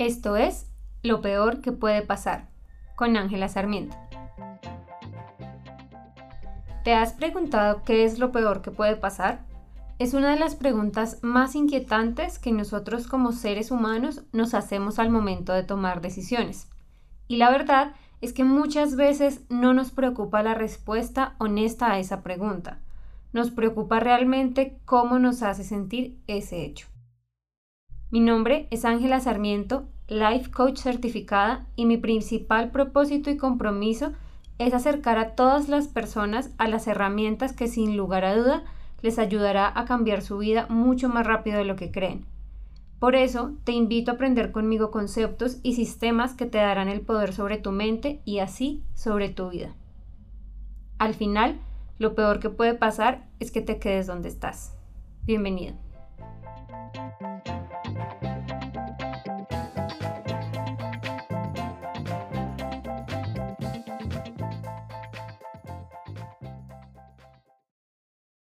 Esto es Lo peor que puede pasar con Ángela Sarmiento. ¿Te has preguntado qué es lo peor que puede pasar? Es una de las preguntas más inquietantes que nosotros como seres humanos nos hacemos al momento de tomar decisiones. Y la verdad es que muchas veces no nos preocupa la respuesta honesta a esa pregunta. Nos preocupa realmente cómo nos hace sentir ese hecho. Mi nombre es Ángela Sarmiento, Life Coach certificada y mi principal propósito y compromiso es acercar a todas las personas a las herramientas que sin lugar a duda les ayudará a cambiar su vida mucho más rápido de lo que creen. Por eso te invito a aprender conmigo conceptos y sistemas que te darán el poder sobre tu mente y así sobre tu vida. Al final, lo peor que puede pasar es que te quedes donde estás. Bienvenido.